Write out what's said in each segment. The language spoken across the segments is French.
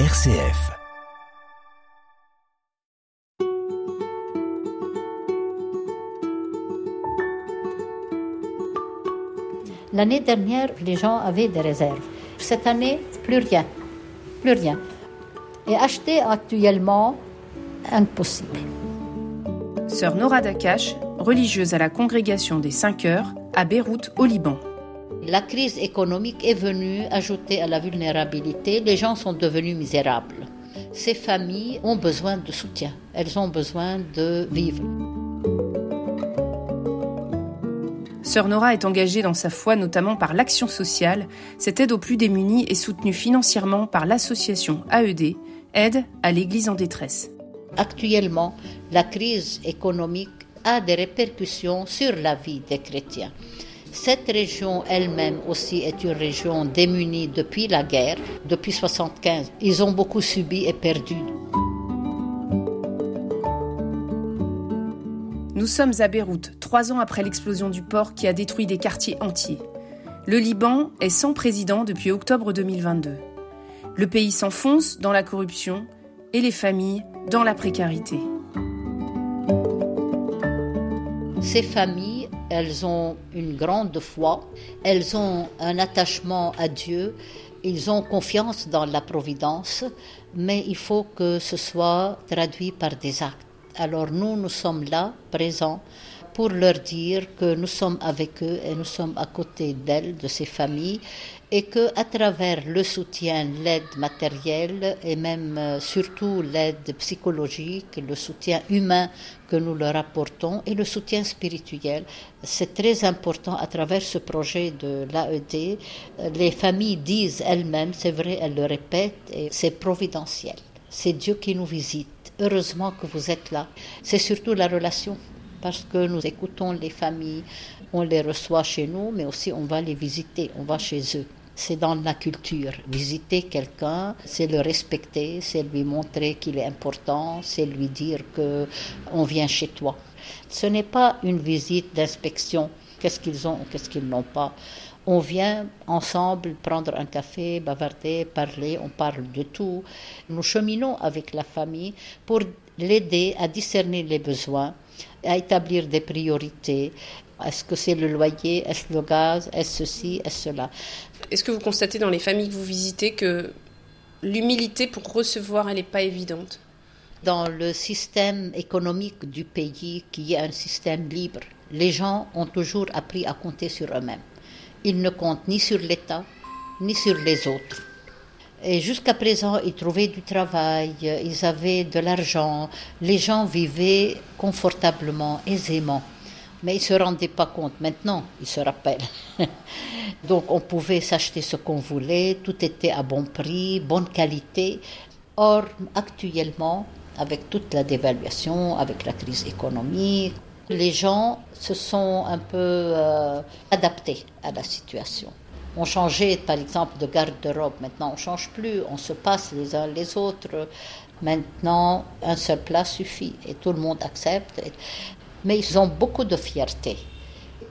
RCF. L'année dernière, les gens avaient des réserves. Cette année, plus rien. Plus rien. Et acheter actuellement, impossible. Sœur Nora Dakash, religieuse à la congrégation des 5 heures à Beyrouth, au Liban. La crise économique est venue ajouter à la vulnérabilité. Les gens sont devenus misérables. Ces familles ont besoin de soutien. Elles ont besoin de vivre. Sœur Nora est engagée dans sa foi notamment par l'action sociale. Cette aide aux plus démunis est soutenue financièrement par l'association AED, Aide à l'Église en détresse. Actuellement, la crise économique a des répercussions sur la vie des chrétiens. Cette région elle-même aussi est une région démunie depuis la guerre, depuis 1975. Ils ont beaucoup subi et perdu. Nous sommes à Beyrouth, trois ans après l'explosion du port qui a détruit des quartiers entiers. Le Liban est sans président depuis octobre 2022. Le pays s'enfonce dans la corruption et les familles dans la précarité. Ces familles, elles ont une grande foi, elles ont un attachement à Dieu, ils ont confiance dans la providence, mais il faut que ce soit traduit par des actes. Alors nous, nous sommes là, présents, pour leur dire que nous sommes avec eux et nous sommes à côté d'elles, de ces familles, et que à travers le soutien, l'aide matérielle et même euh, surtout l'aide psychologique, le soutien humain que nous leur apportons et le soutien spirituel, c'est très important à travers ce projet de l'AED. Les familles disent elles-mêmes, c'est vrai, elles le répètent, et c'est providentiel. C'est Dieu qui nous visite. Heureusement que vous êtes là. C'est surtout la relation parce que nous écoutons les familles, on les reçoit chez nous, mais aussi on va les visiter, on va chez eux. C'est dans la culture. Visiter quelqu'un, c'est le respecter, c'est lui montrer qu'il est important, c'est lui dire que on vient chez toi. Ce n'est pas une visite d'inspection. Qu'est-ce qu'ils ont ou qu'est-ce qu'ils n'ont pas. On vient ensemble prendre un café, bavarder, parler, on parle de tout. Nous cheminons avec la famille pour l'aider à discerner les besoins, à établir des priorités. Est-ce que c'est le loyer? Est-ce le gaz? Est-ce ceci? Est-ce cela? Est-ce que vous constatez dans les familles que vous visitez que l'humilité pour recevoir, elle n'est pas évidente? Dans le système économique du pays, qui est un système libre, les gens ont toujours appris à compter sur eux-mêmes. Ils ne comptent ni sur l'État, ni sur les autres. Et jusqu'à présent, ils trouvaient du travail, ils avaient de l'argent, les gens vivaient confortablement, aisément. Mais ils ne se rendaient pas compte. Maintenant, ils se rappellent. Donc, on pouvait s'acheter ce qu'on voulait, tout était à bon prix, bonne qualité. Or, actuellement, avec toute la dévaluation, avec la crise économique, les gens se sont un peu euh, adaptés à la situation. On changeait, par exemple, de garde-robe. Maintenant, on change plus. On se passe les uns les autres. Maintenant, un seul plat suffit et tout le monde accepte. Mais ils ont beaucoup de fierté.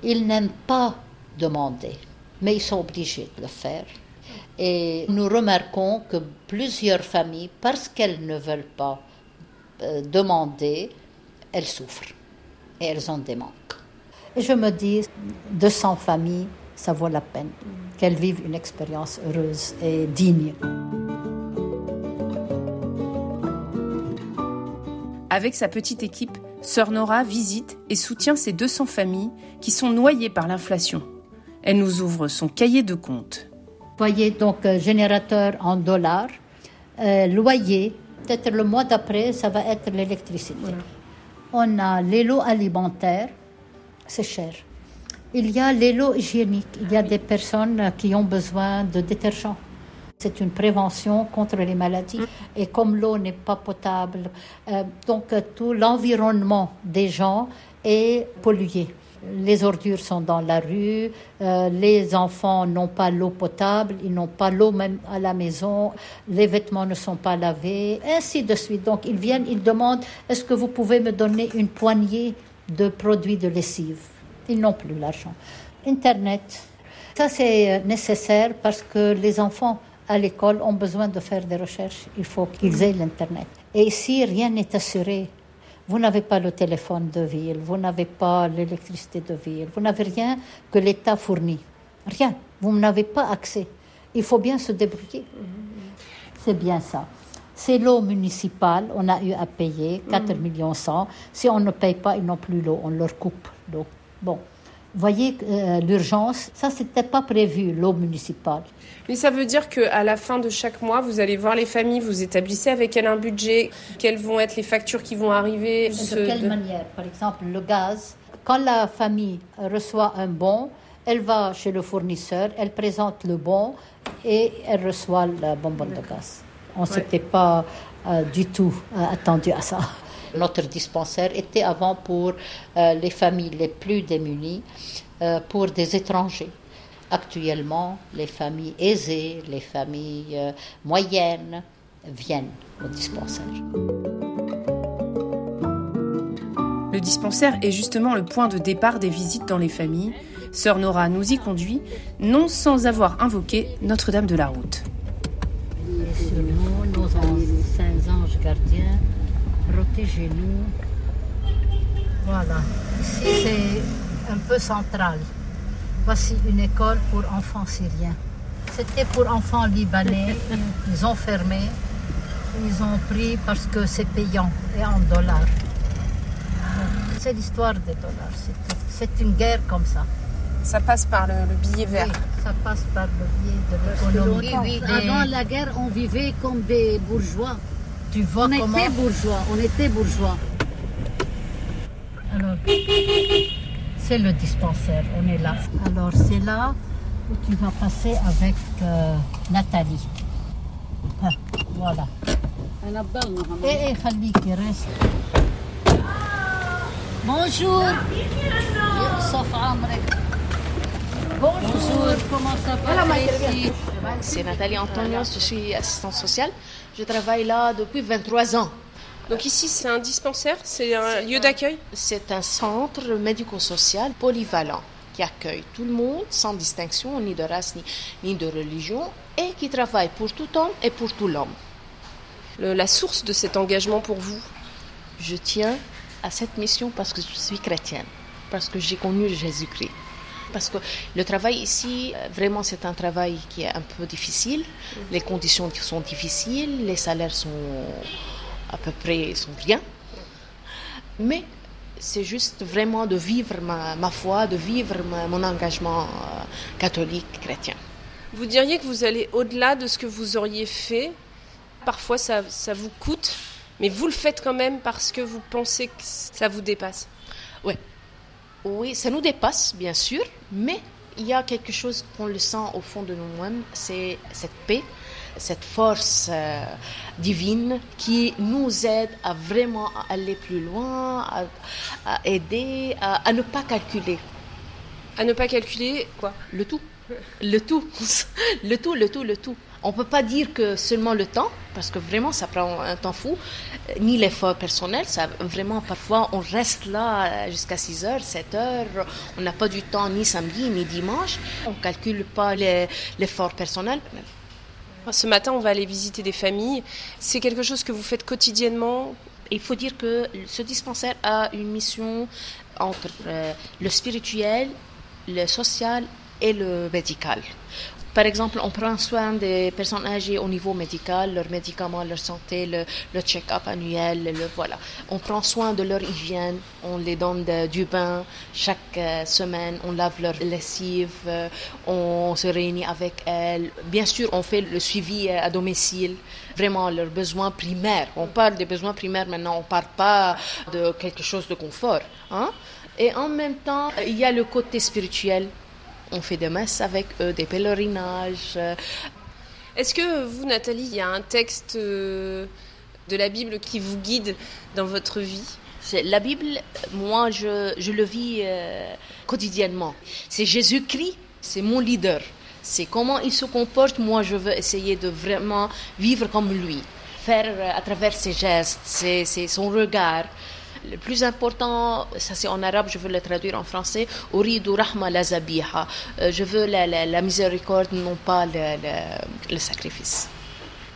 Ils n'aiment pas demander, mais ils sont obligés de le faire. Et nous remarquons que plusieurs familles, parce qu'elles ne veulent pas euh, demander, elles souffrent et elles ont des manques. Et je me dis, 200 familles, ça vaut la peine qu'elles vivent une expérience heureuse et digne. Avec sa petite équipe, Sœur Nora visite et soutient ces 200 familles qui sont noyées par l'inflation. Elle nous ouvre son cahier de compte. Voyez donc euh, générateur en dollars, euh, loyer, peut-être le mois d'après, ça va être l'électricité. On a les lots alimentaires, c'est cher. Il y a les lots hygiéniques. Il y a des personnes qui ont besoin de détergents. C'est une prévention contre les maladies. Et comme l'eau n'est pas potable, euh, donc euh, tout l'environnement des gens est pollué. Les ordures sont dans la rue, euh, les enfants n'ont pas l'eau potable, ils n'ont pas l'eau même à la maison, les vêtements ne sont pas lavés, ainsi de suite. Donc ils viennent, ils demandent, est-ce que vous pouvez me donner une poignée de produits de lessive? Ils n'ont plus l'argent. Internet, ça c'est nécessaire parce que les enfants à l'école ont besoin de faire des recherches, il faut qu'ils aient l'Internet. Et ici, rien n'est assuré. Vous n'avez pas le téléphone de ville, vous n'avez pas l'électricité de ville, vous n'avez rien que l'État fournit. Rien. Vous n'avez pas accès. Il faut bien se débrouiller. C'est bien ça. C'est l'eau municipale, on a eu à payer 4 millions 100. Si on ne paye pas, ils n'ont plus l'eau, on leur coupe l'eau. Bon. Voyez euh, l'urgence, ça c'était pas prévu, l'eau municipale. Mais ça veut dire qu'à la fin de chaque mois, vous allez voir les familles, vous établissez avec elles un budget, quelles vont être les factures qui vont arriver. De quelle manière? Par exemple, le gaz, quand la famille reçoit un bon, elle va chez le fournisseur, elle présente le bon et elle reçoit le bonbon de gaz. On ne s'était pas euh, du tout euh, attendu à ça. Notre dispensaire était avant pour euh, les familles les plus démunies, pour des étrangers. Actuellement, les familles aisées, les familles moyennes viennent au dispensaire. Le dispensaire est justement le point de départ des visites dans les familles. Sœur Nora nous y conduit, non sans avoir invoqué Notre-Dame de la Route nous, nos saints anges gardiens, protégez-nous. Voilà, ici c'est un peu central. Voici une école pour enfants syriens. C'était pour enfants libanais, ils ont fermé, ils ont pris parce que c'est payant et en dollars. C'est l'histoire des dollars, c'est une guerre comme ça. Ça passe par le, billet vert. ça passe par le biais de l'économie. Avant la guerre, on vivait comme des bourgeois. Tu vois on était bourgeois, on était bourgeois. Alors, c'est le dispensaire, on est là. Alors, c'est là où tu vas passer avec euh, Nathalie. Ah, voilà. Et, et eh, Khalid qui reste. Bonjour. Bonjour, comment ça va C'est Nathalie Antonios, je suis assistante sociale. Je travaille là depuis 23 ans. Donc ici, c'est un dispensaire, c'est un lieu d'accueil C'est un centre médico-social polyvalent qui accueille tout le monde sans distinction ni de race ni, ni de religion et qui travaille pour tout homme et pour tout l'homme. La source de cet engagement pour vous Je tiens à cette mission parce que je suis chrétienne, parce que j'ai connu Jésus-Christ parce que le travail ici, euh, vraiment, c'est un travail qui est un peu difficile. Les conditions sont difficiles, les salaires sont à peu près sont bien. Mais c'est juste vraiment de vivre ma, ma foi, de vivre mon engagement euh, catholique, chrétien. Vous diriez que vous allez au-delà de ce que vous auriez fait Parfois, ça, ça vous coûte, mais vous le faites quand même parce que vous pensez que ça vous dépasse Oui, oui, ça nous dépasse, bien sûr, mais il y a quelque chose qu'on le sent au fond de nous-mêmes, c'est cette paix, cette force euh, divine qui nous aide à vraiment aller plus loin, à, aider, à, ne pas calculer. À ne pas calculer quoi? Le tout. Le tout. le tout, le tout, le tout. On ne peut pas dire que seulement le temps, parce que vraiment ça prend un temps fou, ni l'effort personnel. Ça, vraiment, parfois on reste là jusqu'à 6 heures, 7 heures, on n'a pas du temps ni samedi ni dimanche, on ne calcule pas l'effort personnel. Ce matin, on va aller visiter des familles. C'est quelque chose que vous faites quotidiennement? Il faut dire que ce dispensaire a une mission entre euh, le spirituel, le social et le médical. Par exemple, on prend soin des personnes âgées au niveau médical, leurs médicaments, leur santé, le, check-up annuel, le, voilà. On prend soin de leur hygiène, on les donne du bain chaque euh, semaine, on lave leur lessive, euh, on se réunit avec elles. Bien sûr, on fait le suivi euh, à domicile, vraiment leurs besoins primaires. On parle des besoins primaires maintenant, on ne parle pas de quelque chose de confort. Hein? Et en même temps, il y a le côté spirituel on fait des messes avec eux, des pèlerinages. Est-ce que vous, Nathalie, il y a un texte euh, de la Bible qui vous guide dans votre vie? La Bible, moi, je, le vis euh, quotidiennement. C'est Jésus-Christ, c'est mon leader. C'est comment il se comporte. Moi, je veux essayer de vraiment vivre comme lui, faire euh, à travers ses gestes, ses, son regard, le plus important, ça c'est en arabe, je veux le traduire en français, Uridu rahma la zabiha. Euh, Je veux la, la- la miséricorde, non pas le, le- le sacrifice.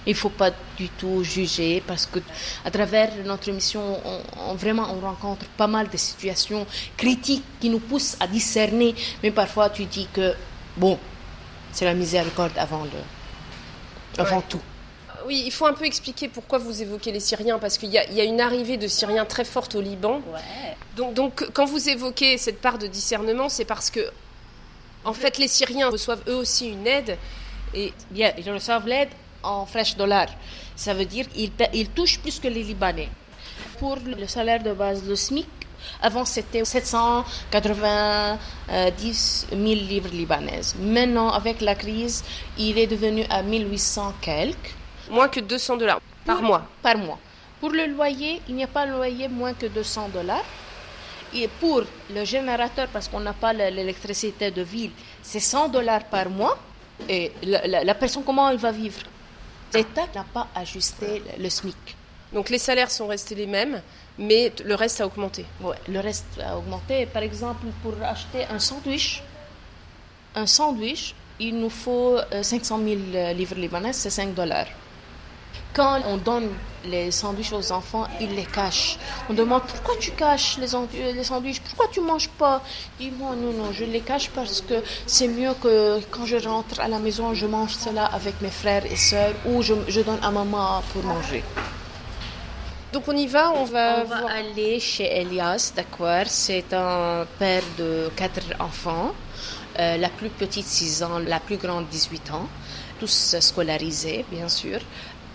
Il ne faut pas du tout juger parce que à travers notre mission, on, on- vraiment on rencontre pas mal de situations critiques qui nous poussent à discerner. Mais parfois tu dis que bon, c'est la miséricorde avant le, avant Ouais. tout. Oui, il faut un peu expliquer pourquoi vous évoquez les Syriens, parce qu'il y, a- il y a une arrivée de Syriens très forte au Liban. Donc, donc, quand vous évoquez cette part de discernement, c'est parce que, en fait, les Syriens reçoivent eux aussi une aide. Et Bien, ils reçoivent l'aide en fresh dollars. Ça veut dire qu'ils ils touchent plus que les Libanais. Pour le salaire de base, le SMIC, avant c'était 790 000 livres libanaises. Maintenant, avec la crise, il est devenu à 1800 quelques moins que 200 dollars par mois. par mois. Pour le loyer, il n'y a pas de loyer moins que 200 dollars. Et pour le générateur, parce qu'on n'a pas le- l'électricité de ville, c'est 100 dollars par mois. Et la, la- la personne, comment elle va vivre? L'État n'a pas ajusté le, SMIC. Donc, les salaires sont restés les mêmes, mais le reste a augmenté. Ouais, le reste a augmenté. Par exemple, pour acheter un sandwich, un sandwich, il nous faut euh, 500 000 livres libanais, c'est 5 dollars. Quand on donne les sandwichs aux enfants, ils les cachent. On demande pourquoi tu caches les, euh, les sandwichs, pourquoi tu manges pas? Dis-moi, non, non, je les cache parce que c'est mieux que quand je rentre à la maison, je mange cela avec mes frères et sœurs ou je, je donne à maman pour manger. Donc, on y va, on va, On va voir- aller chez Elias Dakwar. C'est un père de quatre enfants. Euh, la plus petite 6 ans, la plus grande 18 ans. Tous scolarisés, bien sûr.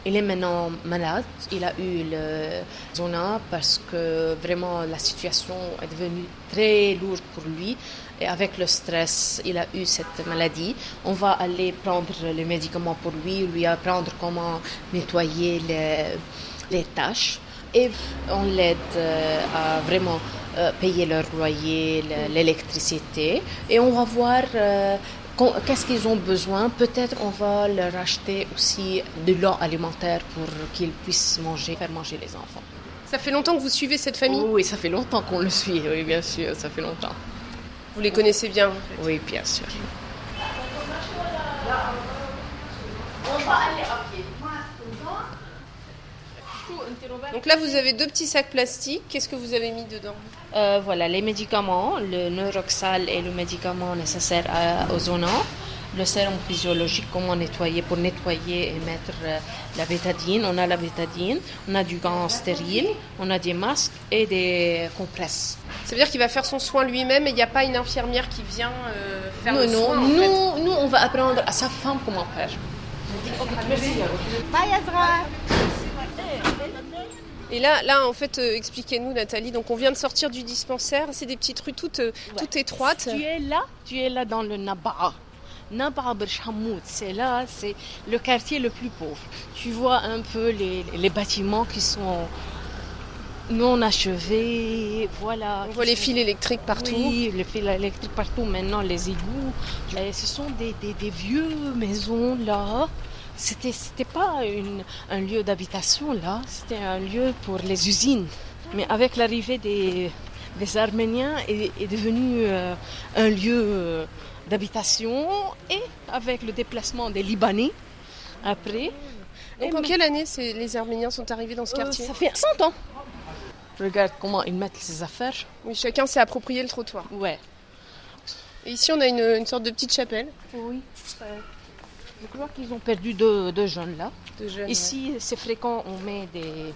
Il est maintenant malade. Il a eu le zona parce que vraiment la situation est devenue très lourde pour lui. Et avec le stress, il a eu cette maladie. On va aller prendre les médicaments pour lui, lui apprendre comment nettoyer les, les tâches. Et on l'aide euh, à vraiment euh, payer leur loyer, le- l'électricité. Et on va voir euh, qu'est-ce qu'ils ont besoin? Peut-être on va leur acheter aussi de l'eau alimentaire pour qu'ils puissent manger, faire manger les enfants. Ça fait longtemps que vous suivez cette famille? Oui, ça fait longtemps qu'on le suit, oui, bien sûr, ça fait longtemps. Vous les connaissez bien. Oui, bien sûr. Donc là, vous avez deux petits sacs plastiques. Qu'est-ce que vous avez mis dedans Euh, voilà, les médicaments, le neuroxal et le médicament nécessaire à, aux zonants, le sérum physiologique, comment nettoyer pour nettoyer et mettre euh, la bétadine. On a la bétadine, on a du gant stérile, on a des masques et des compresses. Ça veut dire qu'il va faire son soin lui-même et il n'y a pas une infirmière qui vient euh, faire non, le non, soin fait. nous, nous, on va apprendre à sa femme comment faire. Et là, là, en fait, euh, expliquez-nous, Nathalie. Donc, on vient de sortir du dispensaire. C'est des petites rues toutes, euh, toutes étroites. Tu es là, tu es là dans le Naba'a. Naba'a Berch Hamoud, c'est là, c'est le quartier le plus pauvre. Tu vois un peu les, les bâtiments qui sont non achevés, voilà. On voit les fils électriques partout. Oui, les fils électriques partout, maintenant les égouts. Et ce sont des, des, des vieux maisons là. C'était, c'était pas une- un lieu d'habitation là, c'était un lieu pour les usines. Mais avec l'arrivée des, des Arméniens, est, est devenu euh, un lieu euh, d'habitation et avec le déplacement des Libanais après. Donc, Et en quelle année ces- les Arméniens sont arrivés dans ce euh, quartier Ça fait 100 ans. Regarde comment ils mettent ses affaires. Oui, chacun s'est approprié le trottoir. Ouais. Et ici, on a une, une sorte de petite chapelle. Oui. Je crois qu'ils ont perdu deux, deux jeunes là. Jeunes, Ici, c'est fréquent, on met des,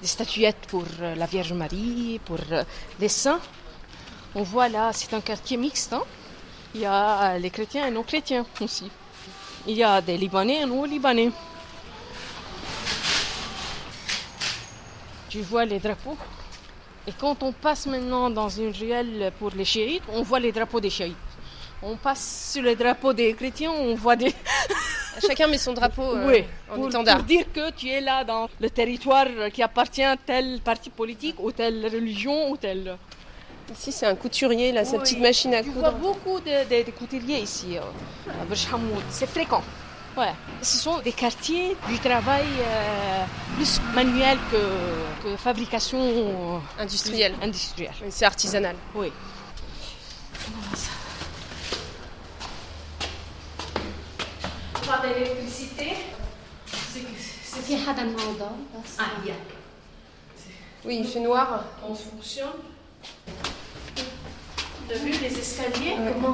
des statuettes pour euh, la Vierge Marie, pour euh, les saints. On voit là, c'est un quartier mixte. hein. Il y a euh, les chrétiens et non chrétiens aussi. Il y a des Libanais et non Libanais. Tu vois les drapeaux. Et quand on passe maintenant dans une ruelle pour les chiites, on voit les drapeaux des chiites. On passe sur les drapeaux des chrétiens, on voit des. Chacun met son drapeau euh, oui, en pour, étendard. pour dire que tu es là dans le territoire qui appartient à tel parti politique ou telle religion ou tel. Ici, c'est un couturier, là, sa Oui. petite machine à Tu vois coudre. beaucoup de, de- de couturiers ici, euh, à Hamoud. C'est fréquent. Ouais. Ce sont des quartiers du travail euh, plus manuel que, que fabrication euh, Industriel. industrielle. C'est artisanal. Oui. pas d'électricité. C'est qui a un mandat Ah, il y a. Oui, il fait noir. On fonctionne. Vous avez vu les escaliers ouais. Comment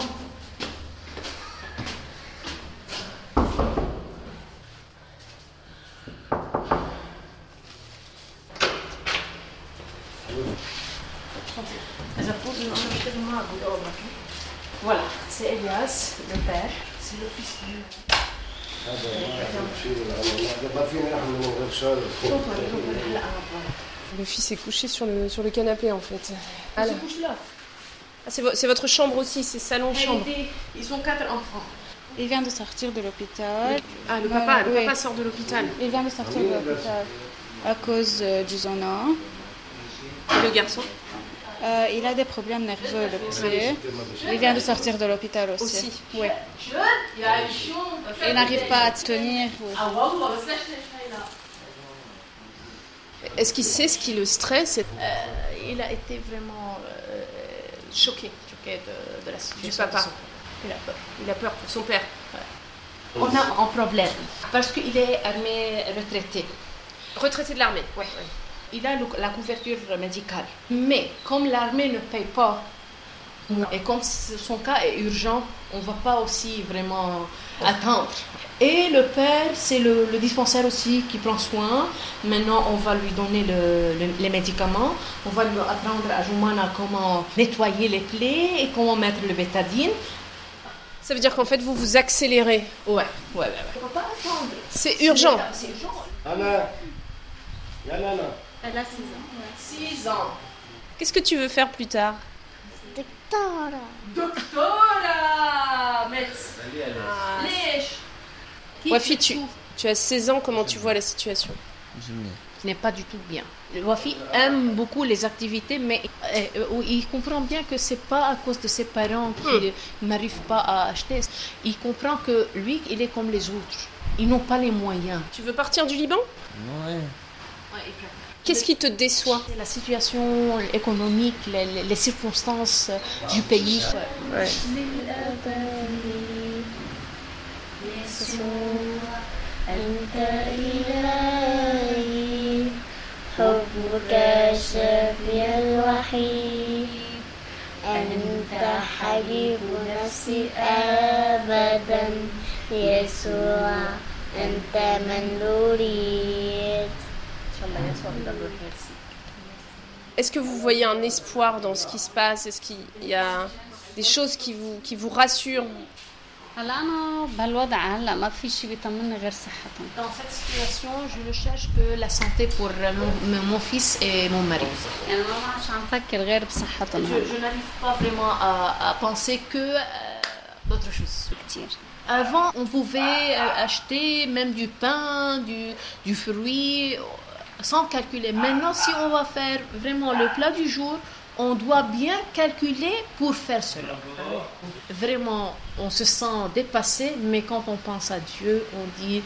Voilà, c'est Elias, le père, c'est le fils de... du. ما فينا نحن من غير شارع Le fils est couché sur le, sur le canapé en fait. Il se couche là. Ah, c'est, vo- c'est votre chambre aussi, c'est salon-chambre. Ils ont quatre enfants. Il vient de sortir de l'hôpital. Ah, le Voilà, papa, le oui. papa sort de l'hôpital. Il vient de sortir de l'hôpital à cause euh, du zona. Et le garçon euh, il a des problèmes nerveux, le petit. Il vient de sortir de l'hôpital aussi. Aussi. Oui. Il n'arrive pas à tenir. oui. Est-ce qu'il sait ce qui le stresse Euh, il a été vraiment euh, choqué, choqué de, de la situation. papa. Il a peur. Il a peur pour son père. On a un problème parce qu'il est armé retraité. Retraité de l'armée. Ouais il a la couverture médicale. Mais comme l'armée ne paye pas, et comme son cas est urgent, on ne va pas aussi vraiment attendre. Et le père, c'est le, dispensaire aussi qui prend soin. Maintenant, on va lui donner le, les médicaments. On va lui apprendre à Joumana comment nettoyer les plaies et comment mettre le bétadine. Ça veut dire qu'en fait, vous vous accélérez. Ouais, ouais, ouais. ouais. On va pas attendre. C'est urgent. C'est urgent. Elle a 6 ans. Ouais. 6 ans. Qu'est-ce que tu veux faire plus tard? Doctora. Doctora Metz. Ah. Wafi, tu, as 16 ans, comment tu vois la situation? Ce n'est pas du tout bien. Wafi aime beaucoup les activités, mais euh, euh, il comprend bien que c'est pas à cause de ses parents qu'il hmm. n'arrive pas à acheter. Il comprend que lui, il est comme les autres. Ils n'ont pas les moyens. Tu veux partir du Liban? Ouais. ouais Qu'est-ce qui te déçoit C'est La situation économique, les, les- les circonstances du pays. أنت إلهي حبك الشافي الوحيد أنت حبيب نفسي أبدا يسوع أنت من نريد Est-ce que vous voyez un espoir dans ce qui se passe? Est-ce qu'il y a des choses qui vous, qui vous rassurent? en cette situation, je ne cherche que la santé pour mon, fils et mon mari. Je, n'arrive pas vraiment à, penser que euh, d'autres choses. Avant, on pouvait euh, acheter même du pain, du, du fruit sans calculer. Maintenant, si on va faire vraiment le plat du jour, on doit bien calculer pour faire cela. Vraiment, on se sent dépassé, mais quand on pense à Dieu, on dit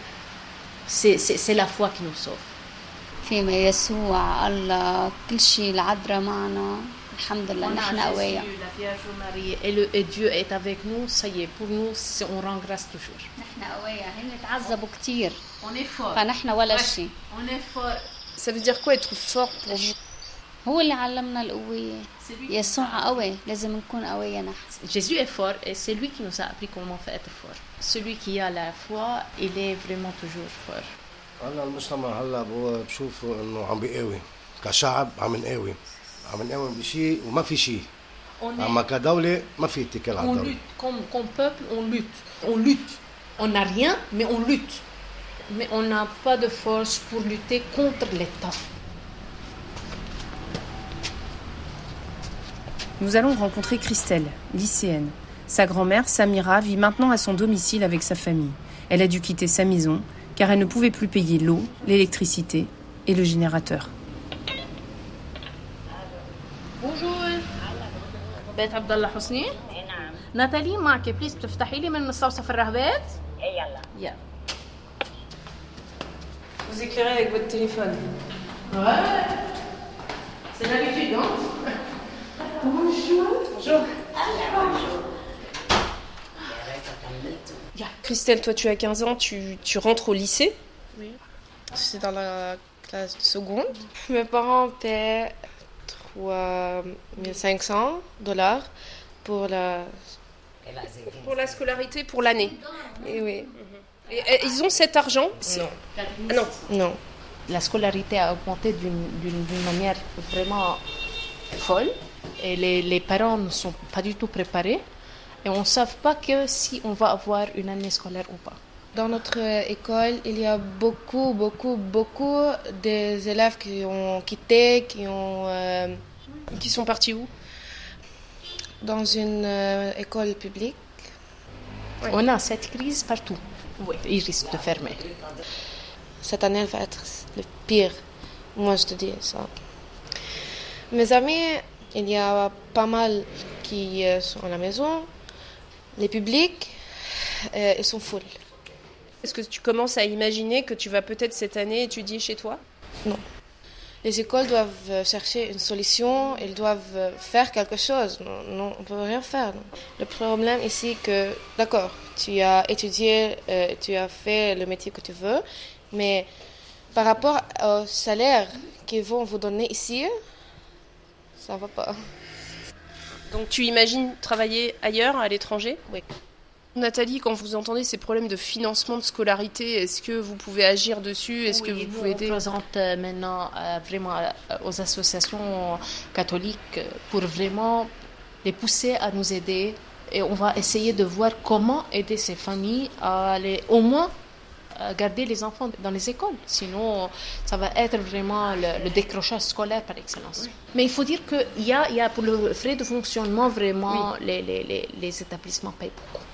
c'est c'est- c'est la foi qui nous sauve. فيما يسوع الله كل شيء العذراء معنا الحمد لله On a نحن Jésus, قوية la Vierge Marie et, le, et Dieu est avec nous, ça y est, pour nous, c'est- on rend grâce toujours. نحن قوية هن تعذبوا كثير On est fort. فنحن ولا Ouais. شيء On est fort. Ça veut dire quoi être fort pour vous هو اللي علمنا القوية C'est lui qui يسوع قوي لازم نكون قوية نحن Jésus est fort et c'est lui qui nous a appris comment faire être fort. Celui qui a la foi, il est vraiment toujours fort. هلا المجتمع هلا هو بشوفه انه عم بيقاوي كشعب عم نقاوي عم نقاوم بشيء وما في شيء On, اما est, كدوله ما في اتكال على on الدوله lutte, comme, comme peuple, on lutte. On lutte. On n'a rien, mais on lutte. Mais on n'a pas de force pour lutter contre l'État. Nous allons rencontrer Christelle, lycéenne. Sa grand-mère, Samira, vit maintenant à son domicile avec sa famille. Elle a dû quitter sa maison car elle ne pouvait plus payer l'eau, l'électricité et le générateur. Bonjour. بيت عبد الله حسني؟ نعم ناتالي معك بليز بتفتحي لي من مستوصف الرهبات؟ يلا يلا Vous éclairez avec votre téléphone. Ouais. C'est l'habitude, non Bonjour. Bonjour. Christelle, toi tu as 15 ans, tu, tu rentres au lycée. Oui. C'est dans la classe de seconde. Mes parents paient 3500 dollars pour la... Pour la scolarité, pour l'année. Et oui. Et, et ils ont cet argent Non. Ah non. Non. La scolarité a augmenté d'une manière vraiment folle et les, les parents ne sont pas du tout préparés et on ne sait pas que si on va avoir une année scolaire ou pas. Dans notre euh, école, il y a beaucoup, beaucoup, beaucoup des élèves qui ont quitté, qui ont... euh, Qui sont partis où? Dans une euh, école publique. On a cette crise partout. Ils risquent de fermer. Cette année va être le pire. Moi, je te dis ça. Mes amis, il y a pas mal qui euh, sont à la maison. Les publics, euh, ils sont full. Est-ce que tu commences à imaginer que tu vas peut-être cette année étudier chez toi? Les écoles doivent euh, chercher une solution, ils doivent euh, faire quelque chose. Non, non, on ne peut rien faire. non. Le problème ici, que d'accord, tu as étudié, euh, tu as fait le métier que tu veux, mais par rapport au salaire qu'ils vont vous donner ici, ça va pas. Donc tu imagines travailler ailleurs, à l'étranger? Oui. Nathalie, quand vous entendez ces problèmes de financement de scolarité, est-ce que vous pouvez agir dessus? Est-ce que vous pouvez on aider? présente euh, maintenant euh, vraiment euh, aux associations catholiques pour vraiment les pousser à nous aider et on va essayer de voir comment aider ces familles à aller au moins garder les enfants dans les écoles. Sinon, ça va être vraiment le, le décrochage scolaire par excellence. Mais il faut dire qu'il y y a pour le frais de fonctionnement, vraiment, les, les, les, les établissements payent beaucoup.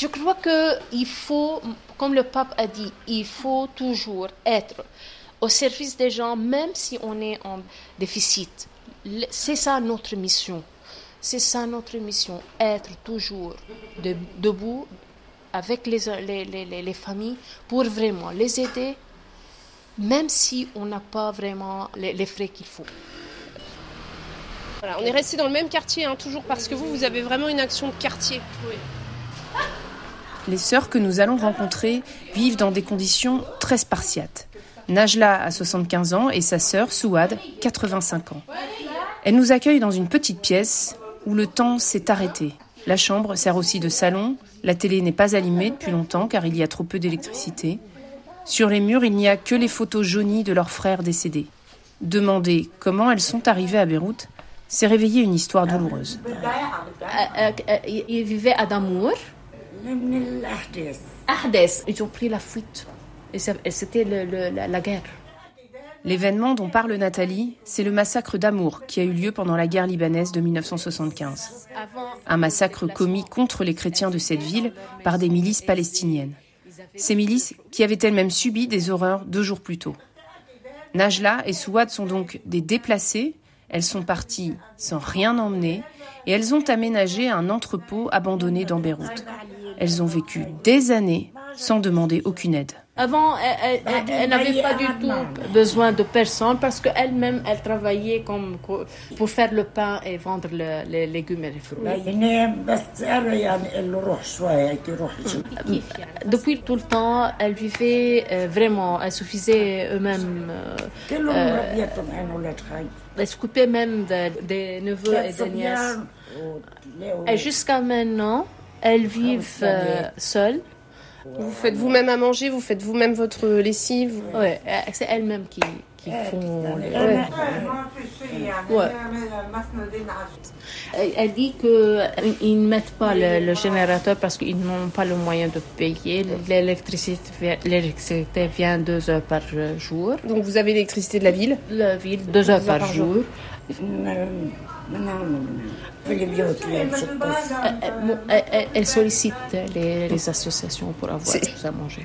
Je crois qu'il faut, comme le pape a dit, il faut toujours être au service des gens, même si on est en déficit. C'est ça notre mission. C'est ça notre mission, être toujours de- debout avec les, les, les, les- les familles pour vraiment les aider, même si on n'a pas vraiment les, les frais qu'il faut. Voilà, on est resté dans le même quartier, hein, toujours parce que vous, vous avez vraiment une action de quartier. Les sœurs que nous allons rencontrer vivent dans des conditions très spartiates. Najla a 75 ans et sa sœur Souad 85 ans. Elle nous accueille dans une petite pièce où le temps s'est arrêté. La chambre sert aussi de salon, la télé n'est pas allumée depuis longtemps car il y a trop peu d'électricité. Sur les murs, il n'y a que les photos jaunies de leurs frères décédés. Demander comment elles sont arrivées à Beyrouth, c'est réveiller une histoire douloureuse. Euh, euh, euh, ils vivaient à Damour. Ils ont pris la fuite. Et c'était la guerre. L'événement dont parle Nathalie, c'est le massacre d'Amour qui a eu lieu pendant la guerre libanaise de 1975. Un massacre commis contre les chrétiens de cette ville par des milices palestiniennes. Ces milices qui avaient elles-mêmes subi des horreurs deux jours plus tôt. Najla et Souad sont donc des déplacés. Elles sont parties sans rien emmener et elles ont aménagé un entrepôt abandonné dans Beyrouth. Elles ont vécu des années sans demander aucune aide. Avant, elle n'avait pas du tout besoin de personne parce qu'elle-même, elle travaillait comme pour faire le pain et vendre les légumes et les fruits. Euh, depuis tout le temps, elles vivaient euh, vraiment, Elles suffisaient eux-mêmes. Euh, euh les coupés même des neveux et des nièces. Et jusqu'à maintenant, elles vivent euh, seules. Vous faites vous-même à manger, vous faites vous-même votre lessive. Vous... Ouais, c'est elle-même qui, qui font. Ouais. Elle dit qu'ils ne mettent pas le, générateur parce qu'ils n'ont pas le moyen de payer. L'électricité, l'électricité vient deux heures par jour. Donc vous avez l'électricité de la ville La ville, deux heures, par, heures par, jour. jour. Elle, elle sollicite les, associations pour avoir tout à manger.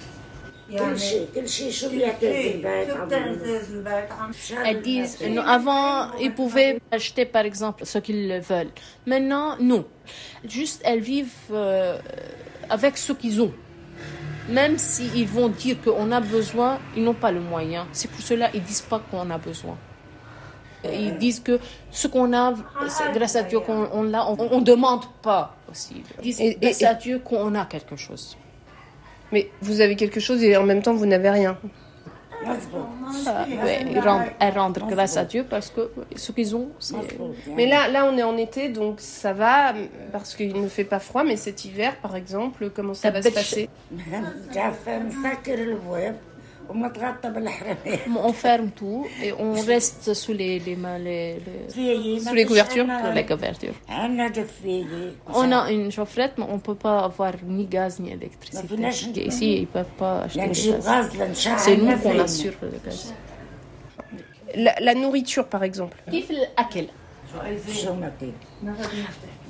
Elles disent, avant, ils pouvaient acheter par exemple ce qu'ils veulent. Maintenant, non. Juste, elles vivent euh, avec ce qu'ils ont. Même s'ils si vont dire qu'on a besoin, ils n'ont pas le moyen. C'est pour cela qu'ils ne disent pas qu'on a besoin. Ils disent que ce qu'on a, c'est grâce à Dieu qu'on l'a, on ne demande pas aussi. Ils disent Et- et- grâce à Dieu qu'on a quelque chose. Mais vous avez quelque chose et en même temps vous n'avez rien. Ah, ouais, ils rendent, elles rendent grâce à Dieu parce que ce qu'ils ont, c'est... Mais là, là, on est en été, donc ça va parce qu'il ne fait pas froid. Mais cet hiver, par exemple, comment ça va se passer? On ferme tout et on reste sous les, les, les, les sous les couvertures. On a une chaufferette, mais on ne peut pas avoir ni gaz ni électricité. Ici, ils ne peuvent pas acheter le gaz. C'est nous qu'on assure le gaz. La, nourriture, par exemple.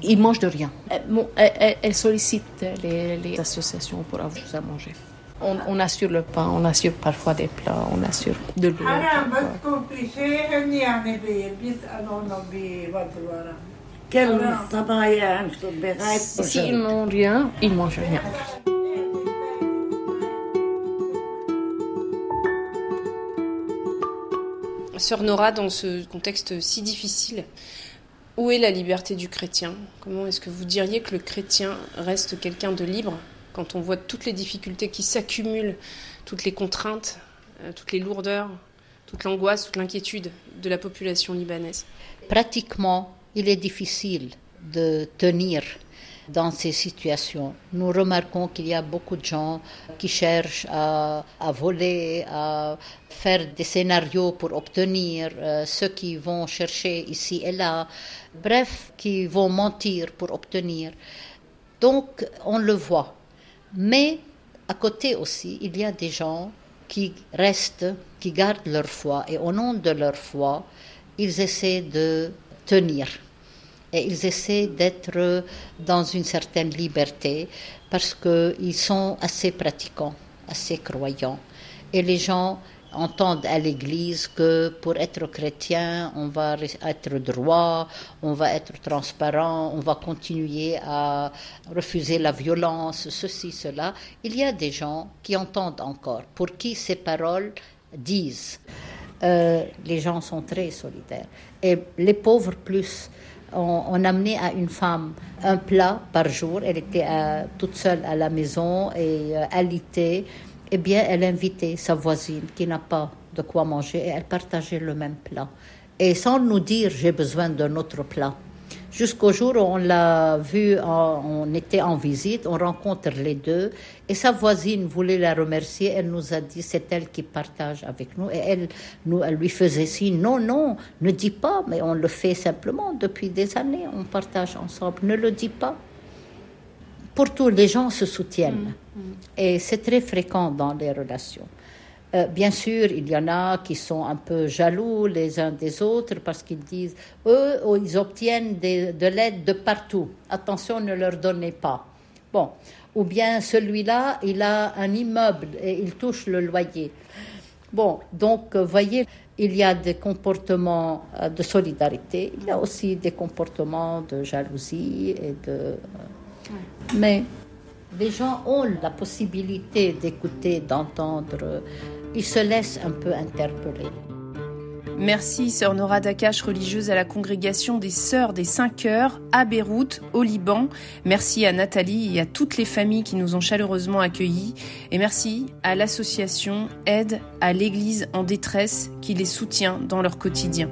Ils mangent de rien. Euh, euh, euh, elles sollicitent les, associations pour avoir à manger on, assure le pain, on assure parfois des plats, on assure de l'eau. S'ils n'ont rien, ils mangent rien. Sœur Nora, dans ce contexte si difficile, où est la liberté du chrétien? Comment est-ce que vous diriez que le chrétien reste quelqu'un de libre? Quand on voit toutes les difficultés qui s'accumulent, toutes les contraintes, euh, toutes les lourdeurs, toute l'angoisse, toute l'inquiétude de la population libanaise Pratiquement, il est difficile de tenir dans ces situations. Nous remarquons qu'il y a beaucoup de gens qui cherchent à, voler, à faire des scénarios pour obtenir, euh, ceux qui vont chercher ici et là, bref, qui vont mentir pour obtenir. Donc, on le voit. Mais à côté aussi, il y a des gens qui restent, qui gardent leur foi, et au nom de leur foi, ils essaient de tenir. Et ils essaient d'être dans une certaine liberté parce qu'ils sont assez pratiquants, assez croyants. Et les gens entendent à l'Église que pour être chrétien, on va être droit, on va être transparent, on va continuer à refuser la violence, ceci, cela. Il y a des gens qui entendent encore, pour qui ces paroles disent. Euh, les gens sont très solidaires. Et les pauvres plus. On, on amenait à une femme un plat par jour. Elle était euh, toute seule à la maison et euh, alitée. Eh bien, elle invitait sa voisine qui n'a pas de quoi manger et elle partageait le même plat. Et sans nous dire j'ai besoin d'un autre plat. Jusqu'au jour où on l'a vu, en- on était en visite, on rencontre les deux, et sa voisine voulait la remercier. Elle nous a dit c'est elle qui partage avec nous, et elle, nous, elle lui faisait signe non, non, ne dis pas, mais on le fait simplement depuis des années, on partage ensemble, ne le dis pas. Pour tous les gens se soutiennent, et c'est très fréquent dans les relations. Euh, bien sûr, il y en a qui sont un peu jaloux les uns des autres parce qu'ils disent, eux, oh, ils obtiennent des- de l'aide de partout. Attention, ne leur donnez pas. Bon. Ou bien celui-là, il a un immeuble et il touche le loyer. Bon, donc, euh, voyez, il y a des comportements euh, de solidarité, il y a aussi des comportements de jalousie et de... Mais les gens ont la possibilité d'écouter, d'entendre. Ils se laissent un peu interpeller. Merci, sœur Nora Dakash, religieuse à la congrégation des Sœurs des Cinq Heures à Beyrouth, au Liban. Merci à Nathalie et à toutes les familles qui nous ont chaleureusement accueillis. Et merci à l'association Aide à l'Église en détresse qui les soutient dans leur quotidien.